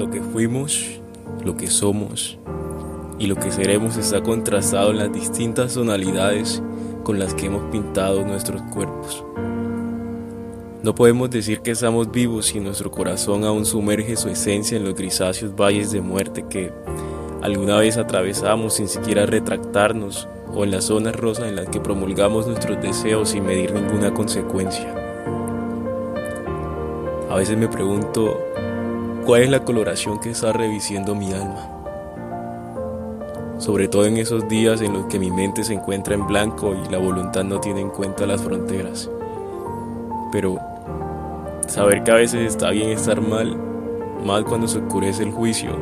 Lo que fuimos, lo que somos y lo que seremos está contrastado en las distintas tonalidades con las que hemos pintado nuestros cuerpos. No podemos decir que estamos vivos si nuestro corazón aún sumerge su esencia en los grisáceos valles de muerte que alguna vez atravesamos sin siquiera retractarnos o en las zonas rosas en las que promulgamos nuestros deseos sin medir ninguna consecuencia. A veces me pregunto, ¿cuál es la coloración que está revistiendo mi alma? Sobre todo en esos días en los que mi mente se encuentra en blanco y la voluntad no tiene en cuenta las fronteras. Pero saber que a veces está bien estar mal, mal cuando se oscurece el juicio,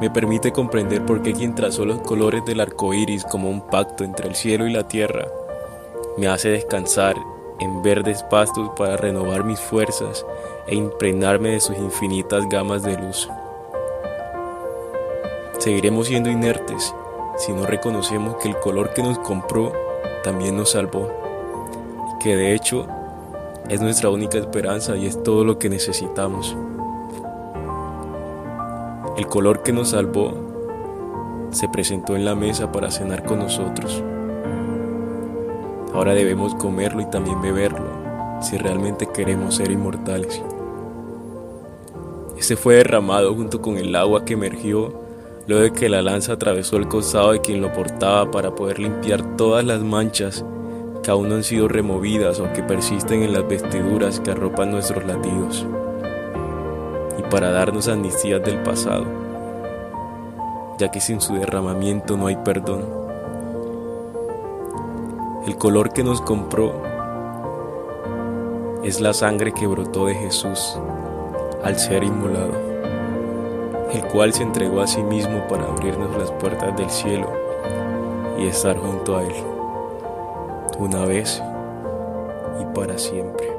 me permite comprender por qué quien trazó los colores del arco iris como un pacto entre el cielo y la tierra me hace descansar en verdes pastos para renovar mis fuerzas e impregnarme de sus infinitas gamas de luz. Seguiremos siendo inertes si no reconocemos que el color que nos compró también nos salvó y que de hecho es nuestra única esperanza y es todo lo que necesitamos. El color que nos salvó se presentó en la mesa para cenar con nosotros. Ahora debemos comerlo y también beberlo si realmente queremos ser inmortales. Este fue derramado junto con el agua que emergió luego de que la lanza atravesó el costado de quien lo portaba para poder limpiar todas las manchas que aún no han sido removidas o que persisten en las vestiduras que arropan nuestros latidos, y para darnos amnistías del pasado, ya que sin su derramamiento no hay perdón. El color que nos compró es la sangre que brotó de Jesús al ser inmolado, el cual se entregó a sí mismo para abrirnos las puertas del cielo y estar junto a Él, una vez y para siempre.